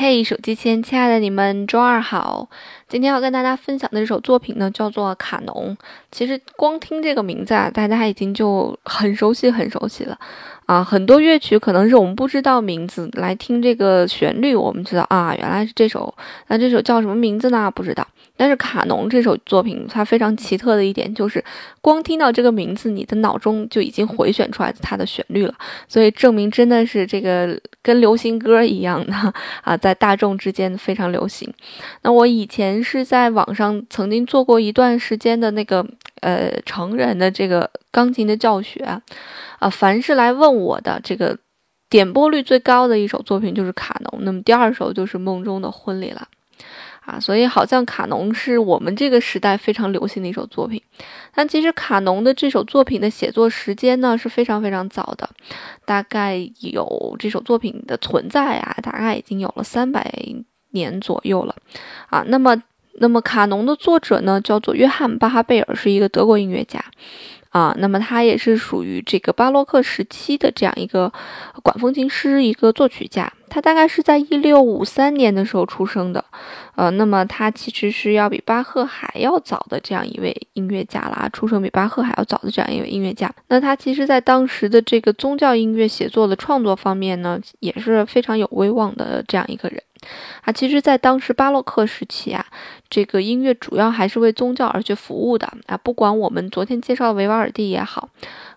嘿，手机前亲爱的你们，周二好！今天要跟大家分享的这首作品呢，叫做《卡农》。其实光听这个名字啊，大家已经就很熟悉、很熟悉了啊。很多乐曲可能是我们不知道名字，来听这个旋律，我们知道啊，原来是这首。那这首叫什么名字呢？不知道。但是《卡农》这首作品，它非常奇特的一点就是，光听到这个名字，你的脑中就已经回旋出来它的旋律了。所以证明真的是这个跟流行歌一样的啊，在大众之间非常流行。那我以前是在网上曾经做过一段时间的那个呃成人的这个钢琴的教学啊，凡是来问我的这个点播率最高的一首作品就是《卡农》，那么第二首就是《梦中的婚礼》了。啊，所以好像卡农是我们这个时代非常流行的一首作品，但其实卡农的这首作品的写作时间呢是非常非常早的，大概有这首作品的存在啊，大概已经有了三百年左右了，啊，那么那么卡农的作者呢叫做约翰巴哈贝尔，是一个德国音乐家。啊，那么他也是属于这个巴洛克时期的这样一个管风琴师，一个作曲家。他大概是在一六五三年的时候出生的，呃，那么他其实是要比巴赫还要早的这样一位音乐家啦，出生比巴赫还要早的这样一位音乐家。那他其实在当时的这个宗教音乐写作的创作方面呢，也是非常有威望的这样一个人。啊，其实，在当时巴洛克时期啊，这个音乐主要还是为宗教而去服务的啊。不管我们昨天介绍的维瓦尔第也好，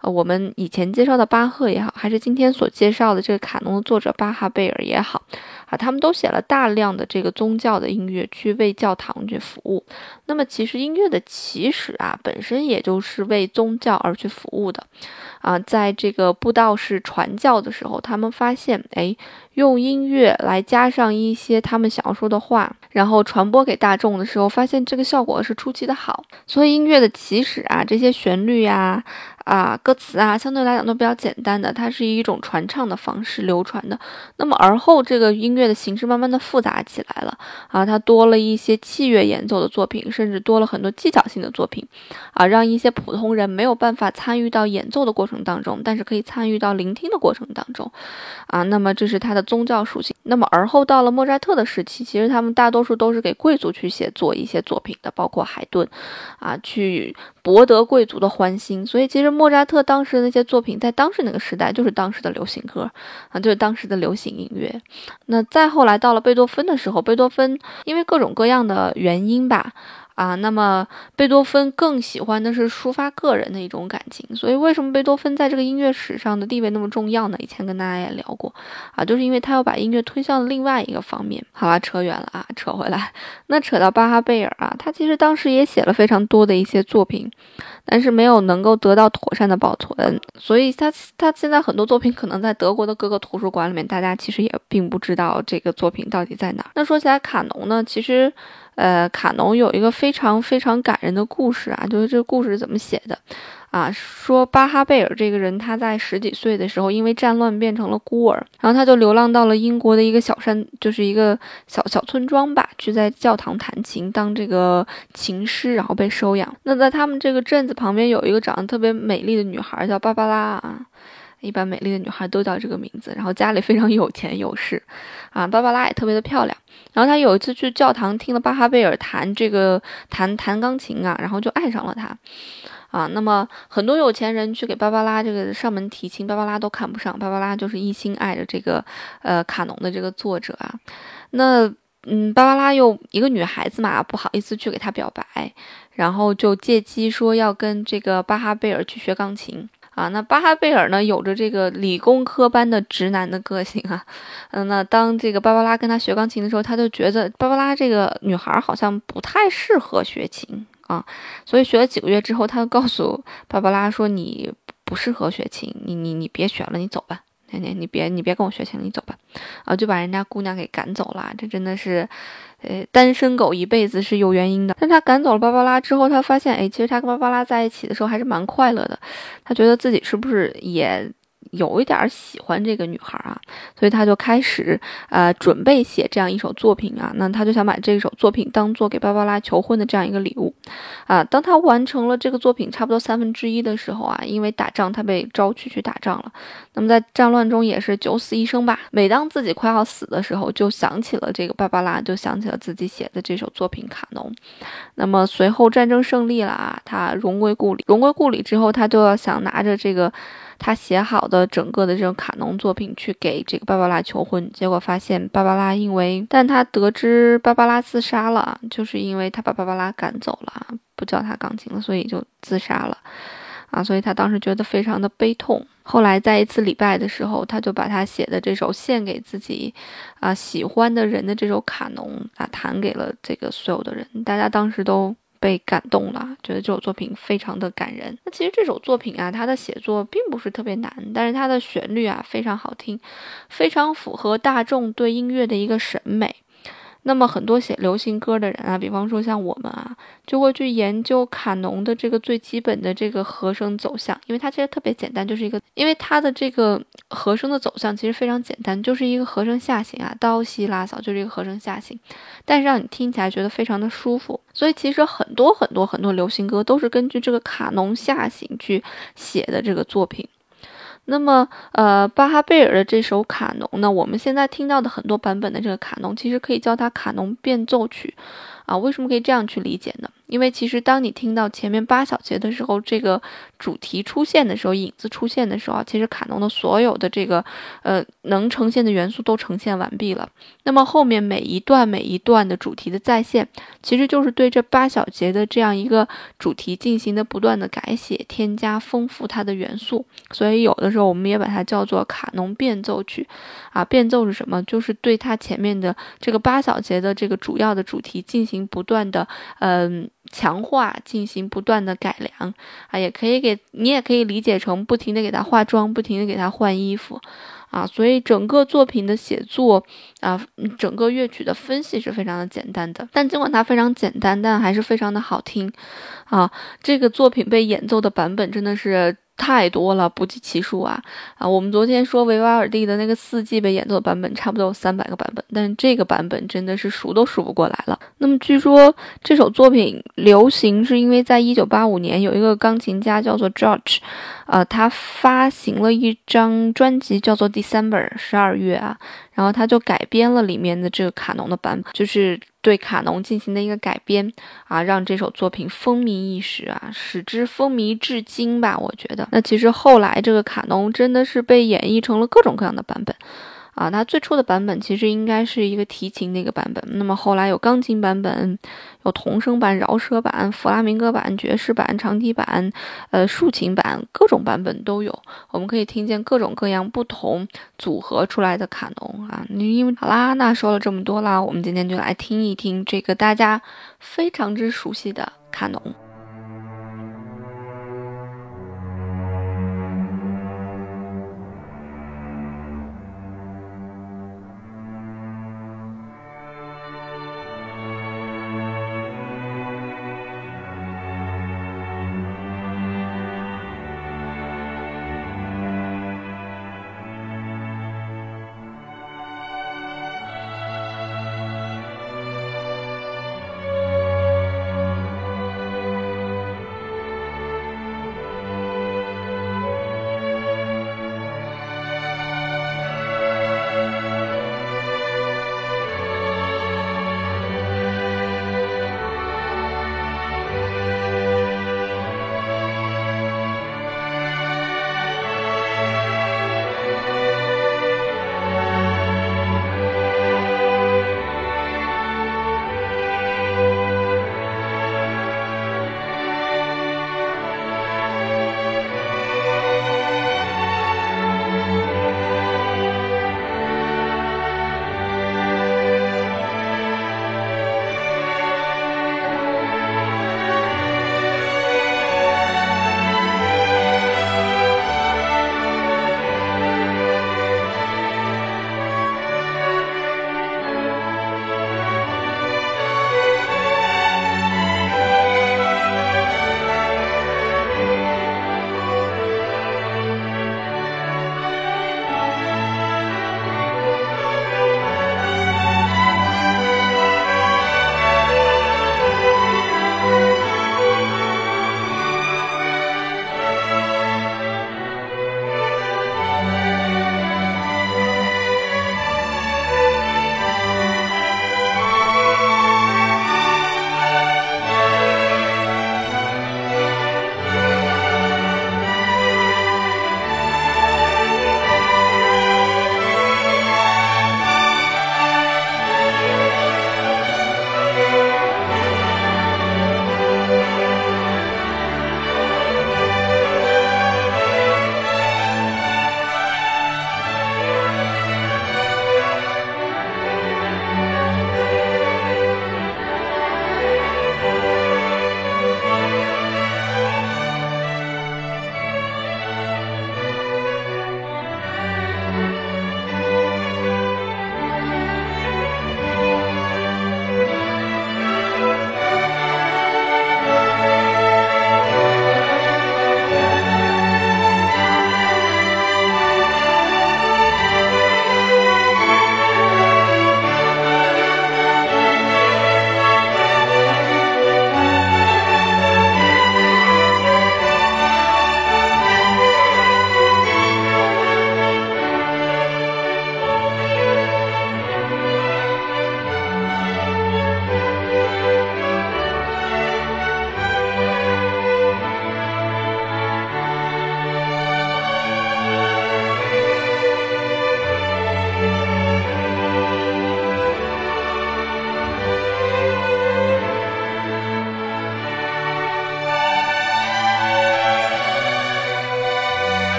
呃，我们以前介绍的巴赫也好，还是今天所介绍的这个卡农的作者巴哈贝尔也好，啊，他们都写了大量的这个宗教的音乐去为教堂去服务。那么，其实音乐的起始啊，本身也就是为宗教而去服务的。啊，在这个布道士传教的时候，他们发现，哎，用音乐来加上一些他们想要说的话，然后传播给大众的时候，发现这个效果是出奇的好。所以音乐的起始啊，这些旋律呀。啊，歌词啊，相对来讲都比较简单的，它是以一种传唱的方式流传的。那么而后，这个音乐的形式慢慢的复杂起来了啊，它多了一些器乐演奏的作品，甚至多了很多技巧性的作品啊，让一些普通人没有办法参与到演奏的过程当中，但是可以参与到聆听的过程当中啊。那么这是它的宗教属性。那么而后到了莫扎特的时期，其实他们大多数都是给贵族去写作一些作品的，包括海顿啊，去博得贵族的欢心。所以其实。莫扎特当时的那些作品，在当时那个时代就是当时的流行歌啊，就是当时的流行音乐。那再后来到了贝多芬的时候，贝多芬因为各种各样的原因吧。啊，那么贝多芬更喜欢的是抒发个人的一种感情，所以为什么贝多芬在这个音乐史上的地位那么重要呢？以前跟大家也聊过，啊，就是因为他要把音乐推向另外一个方面。好吧，扯远了啊，扯回来，那扯到巴哈贝尔啊，他其实当时也写了非常多的一些作品，但是没有能够得到妥善的保存，所以他他现在很多作品可能在德国的各个图书馆里面，大家其实也并不知道这个作品到底在哪儿。那说起来，卡农呢，其实。呃，卡农有一个非常非常感人的故事啊，就是这个故事怎么写的啊？说巴哈贝尔这个人，他在十几岁的时候，因为战乱变成了孤儿，然后他就流浪到了英国的一个小山，就是一个小小村庄吧，去在教堂弹琴，当这个琴师，然后被收养。那在他们这个镇子旁边有一个长得特别美丽的女孩，叫芭芭拉啊。一般美丽的女孩都叫这个名字，然后家里非常有钱有势，啊，芭芭拉也特别的漂亮。然后她有一次去教堂听了巴哈贝尔弹这个弹弹钢琴啊，然后就爱上了他，啊，那么很多有钱人去给芭芭拉这个上门提亲，芭芭拉都看不上，芭芭拉就是一心爱着这个呃卡农的这个作者啊。那嗯，芭芭拉又一个女孩子嘛，不好意思去给他表白，然后就借机说要跟这个巴哈贝尔去学钢琴。啊，那巴哈贝尔呢，有着这个理工科般的直男的个性啊。嗯，那当这个芭芭拉跟他学钢琴的时候，他就觉得芭芭拉这个女孩好像不太适合学琴啊。所以学了几个月之后，他就告诉芭芭拉说：“你不适合学琴，你你你别学了，你走吧。你你你别你别跟我学琴，你走吧。”啊，就把人家姑娘给赶走了。这真的是。呃，单身狗一辈子是有原因的。但他赶走了芭芭拉之后，他发现，哎，其实他跟芭芭拉在一起的时候还是蛮快乐的。他觉得自己是不是也有一点喜欢这个女孩啊，所以他就开始呃准备写这样一首作品啊。那他就想把这首作品当做给芭芭拉求婚的这样一个礼物啊。当他完成了这个作品差不多三分之一的时候啊，因为打仗他被招去去打仗了。那么在战乱中也是九死一生吧。每当自己快要死的时候，就想起了这个芭芭拉，就想起了自己写的这首作品《卡农》。那么随后战争胜利了啊，他荣归故里。荣归故里之后，他就要想拿着这个。他写好的整个的这种卡农作品去给这个芭芭拉求婚，结果发现芭芭拉因为，但他得知芭芭拉自杀了，就是因为他把芭芭拉赶走了，不教他钢琴了，所以就自杀了，啊，所以他当时觉得非常的悲痛。后来在一次礼拜的时候，他就把他写的这首献给自己，啊喜欢的人的这首卡农啊弹给了这个所有的人，大家当时都。被感动了，觉得这首作品非常的感人。那其实这首作品啊，它的写作并不是特别难，但是它的旋律啊非常好听，非常符合大众对音乐的一个审美。那么很多写流行歌的人啊，比方说像我们啊，就会去研究卡农的这个最基本的这个和声走向，因为它其实特别简单，就是一个，因为它的这个和声的走向其实非常简单，就是一个和声下行啊，哆西拉嗦就是一个和声下行，但是让你听起来觉得非常的舒服。所以其实很多很多很多流行歌都是根据这个卡农下行去写的这个作品。那么，呃，巴哈贝尔的这首卡农呢，我们现在听到的很多版本的这个卡农，其实可以叫它卡农变奏曲。啊，为什么可以这样去理解呢？因为其实当你听到前面八小节的时候，这个主题出现的时候，影子出现的时候，其实卡农的所有的这个呃能呈现的元素都呈现完毕了。那么后面每一段每一段的主题的再现，其实就是对这八小节的这样一个主题进行的不断的改写、添加、丰富它的元素。所以有的时候我们也把它叫做卡农变奏曲。啊，变奏是什么？就是对它前面的这个八小节的这个主要的主题进行不断的嗯强化，进行不断的改良啊，也可以给你也可以理解成不停的给他化妆，不停的给他换衣服啊。所以整个作品的写作啊，整个乐曲的分析是非常的简单的。但尽管它非常简单，但还是非常的好听啊。这个作品被演奏的版本真的是。太多了，不计其数啊！啊，我们昨天说维瓦尔第的那个四季被演奏的版本，差不多有三百个版本，但是这个版本真的是数都数不过来了。那么据说这首作品流行是因为在一九八五年有一个钢琴家叫做 George，呃，他发行了一张专辑叫做 December 十二月啊，然后他就改编了里面的这个卡农的版本，就是。对卡农进行的一个改编啊，让这首作品风靡一时啊，使之风靡至今吧。我觉得，那其实后来这个卡农真的是被演绎成了各种各样的版本。啊，它最初的版本其实应该是一个提琴的一个版本，那么后来有钢琴版本，有童声版、饶舌版、弗拉明戈版、爵士版、长笛版，呃，竖琴版，各种版本都有。我们可以听见各种各样不同组合出来的卡农啊。你因为好啦，那说了这么多啦，我们今天就来听一听这个大家非常之熟悉的卡农。